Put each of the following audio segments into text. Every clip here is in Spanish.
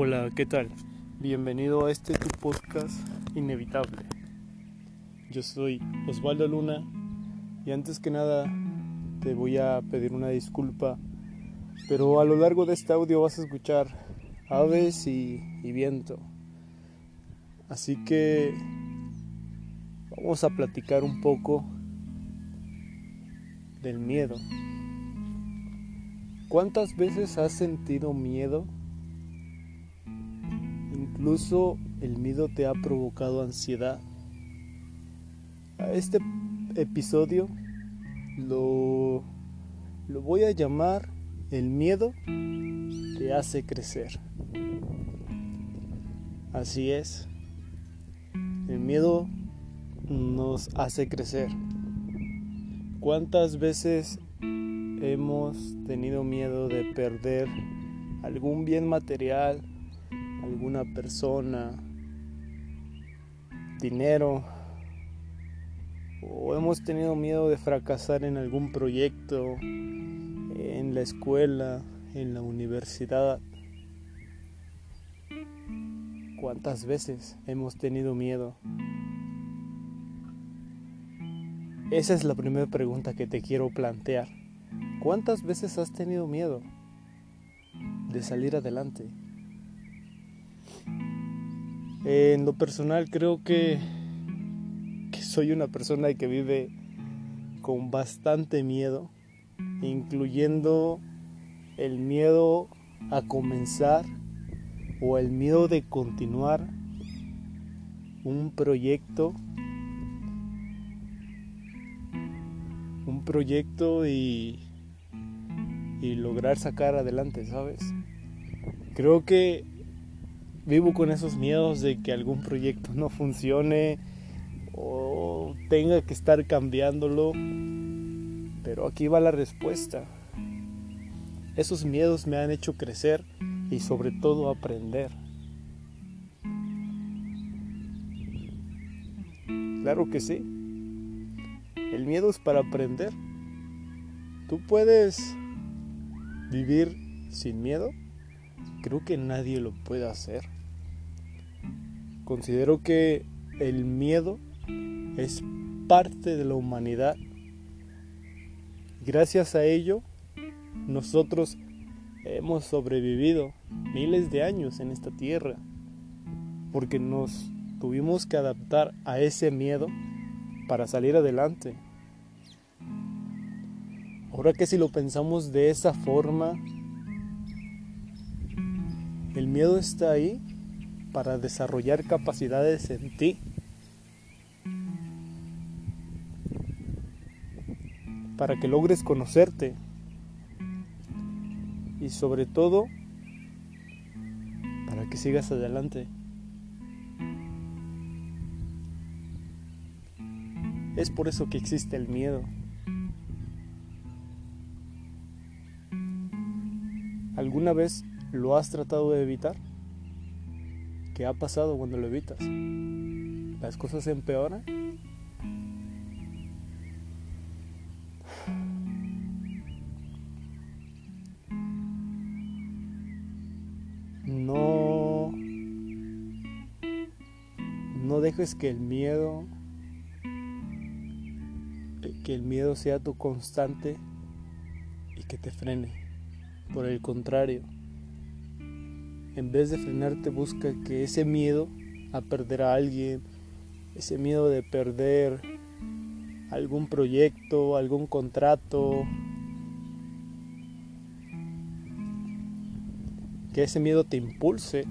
Hola, ¿qué tal? Bienvenido a este tu podcast inevitable. Yo soy Osvaldo Luna y antes que nada te voy a pedir una disculpa, pero a lo largo de este audio vas a escuchar aves y, y viento. Así que vamos a platicar un poco del miedo. ¿Cuántas veces has sentido miedo? Incluso el miedo te ha provocado ansiedad. A este episodio lo, lo voy a llamar El miedo te hace crecer. Así es. El miedo nos hace crecer. ¿Cuántas veces hemos tenido miedo de perder algún bien material, alguna persona, dinero, o hemos tenido miedo de fracasar en algún proyecto, en la escuela, en la universidad. ¿Cuántas veces hemos tenido miedo? Esa es la primera pregunta que te quiero plantear. ¿Cuántas veces has tenido miedo de salir adelante? En lo personal creo que, que soy una persona que vive con bastante miedo, incluyendo el miedo a comenzar o el miedo de continuar un proyecto un proyecto y, y lograr sacar adelante, ¿sabes? Creo que vivo con esos miedos de que algún proyecto no funcione o tenga que estar cambiándolo. Pero aquí va la respuesta. Esos miedos me han hecho crecer y sobre todo aprender. Claro que sí. El miedo es para aprender. ¿Tú puedes vivir sin miedo? Creo que nadie lo puede hacer. Considero que el miedo es parte de la humanidad. Gracias a ello, nosotros hemos sobrevivido miles de años en esta tierra, porque nos tuvimos que adaptar a ese miedo para salir adelante. Ahora que si lo pensamos de esa forma, el miedo está ahí para desarrollar capacidades en ti. Para que logres conocerte. Y sobre todo, para que sigas adelante. Es por eso que existe el miedo. ¿Alguna vez lo has tratado de evitar? ¿Qué ha pasado cuando lo evitas? ¿Las cosas se empeoran? No no dejes que el miedo que el miedo sea tu constante y que te frene. Por el contrario, en vez de frenarte, busca que ese miedo a perder a alguien, ese miedo de perder algún proyecto, algún contrato, que ese miedo te impulse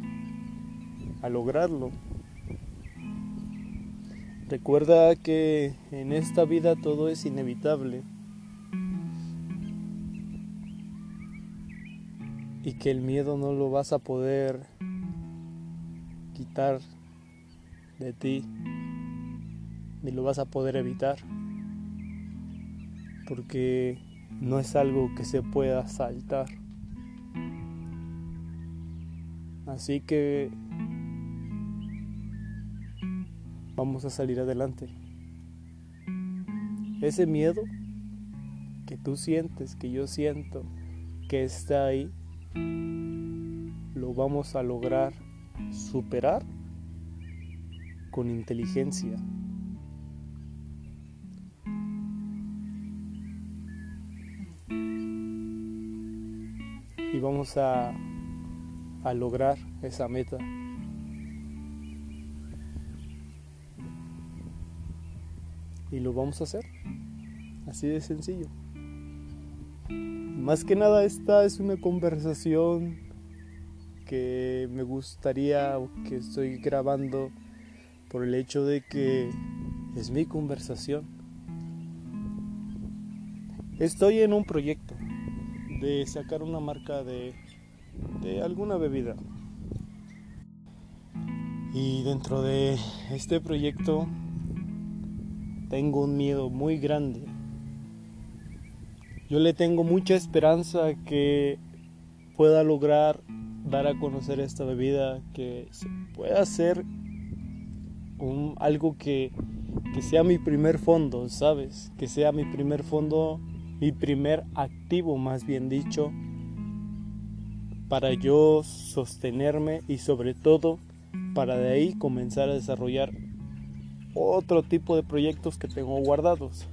a lograrlo. Recuerda que en esta vida todo es inevitable y que el miedo no lo vas a poder quitar de ti ni lo vas a poder evitar porque no es algo que se pueda saltar. Así que vamos a salir adelante. Ese miedo que tú sientes, que yo siento, que está ahí, lo vamos a lograr superar con inteligencia. Y vamos a, a lograr esa meta. Y lo vamos a hacer. Así de sencillo. Más que nada esta es una conversación que me gustaría o que estoy grabando por el hecho de que es mi conversación. Estoy en un proyecto de sacar una marca de, de alguna bebida. Y dentro de este proyecto tengo un miedo muy grande. Yo le tengo mucha esperanza que pueda lograr dar a conocer esta bebida, que se pueda hacer un, algo que, que sea mi primer fondo, ¿sabes? Que sea mi primer fondo, mi primer activo, más bien dicho, para yo sostenerme y sobre todo para de ahí comenzar a desarrollar otro tipo de proyectos que tengo guardados.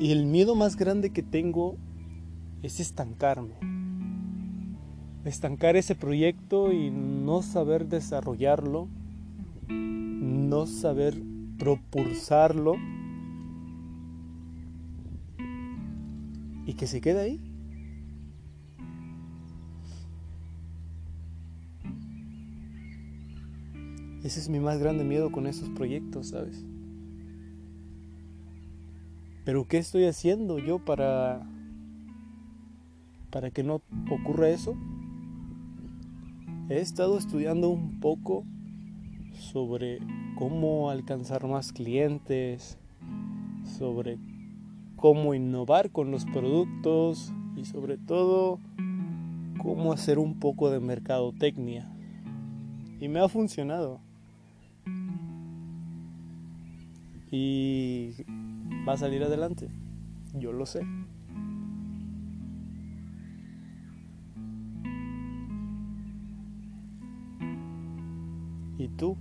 Y el miedo más grande que tengo es estancarme. Estancar ese proyecto y no saber desarrollarlo, no saber propulsarlo y que se quede ahí. Ese es mi más grande miedo con esos proyectos, ¿sabes? Pero ¿qué estoy haciendo yo para para que no ocurra eso? He estado estudiando un poco sobre cómo alcanzar más clientes, sobre cómo innovar con los productos y sobre todo cómo hacer un poco de mercadotecnia. Y me ha funcionado. y va a salir adelante. Yo lo sé. ¿Y tú?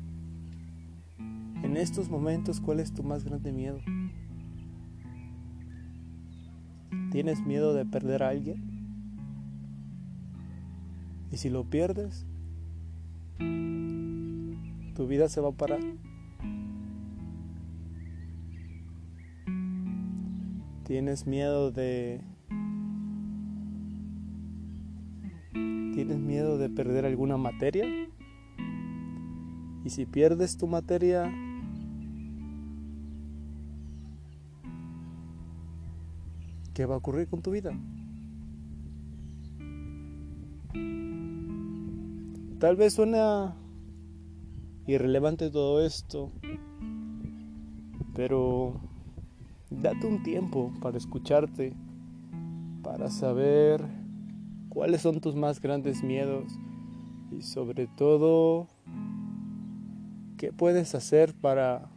En estos momentos, ¿cuál es tu más grande miedo? ¿Tienes miedo de perder a alguien? ¿Y si lo pierdes? ¿Tu vida se va a parar? ¿Tienes miedo de... ¿Tienes miedo de perder alguna materia? Y si pierdes tu materia, ¿qué va a ocurrir con tu vida? Tal vez suena irrelevante todo esto, pero date un tiempo para escucharte, para saber cuáles son tus más grandes miedos y sobre todo qué puedes hacer para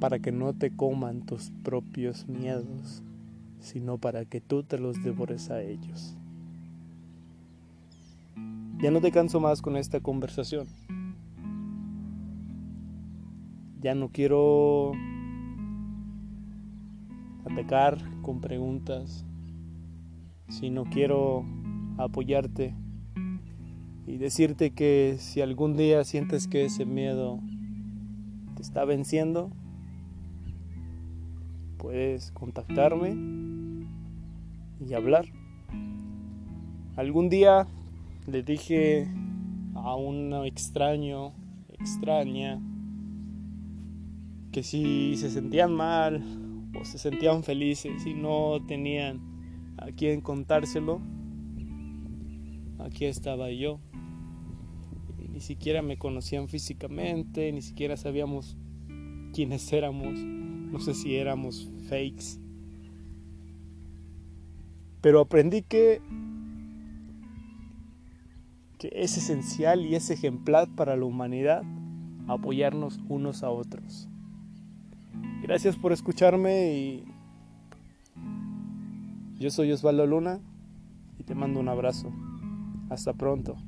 para que no te coman tus propios miedos, sino para que tú te los devores a ellos. Ya no te canso más con esta conversación. Ya no quiero atacar con preguntas, sino quiero apoyarte y decirte que si algún día sientes que ese miedo te está venciendo, puedes contactarme y hablar. Algún día le dije a un extraño, extraña, que si se sentían mal o se sentían felices y no tenían a quien contárselo, aquí estaba yo. Y ni siquiera me conocían físicamente, ni siquiera sabíamos quiénes éramos, no sé si éramos fakes. Pero aprendí que, que es esencial y es ejemplar para la humanidad apoyarnos unos a otros. Gracias por escucharme y Yo soy Osvaldo Luna y te mando un abrazo. Hasta pronto.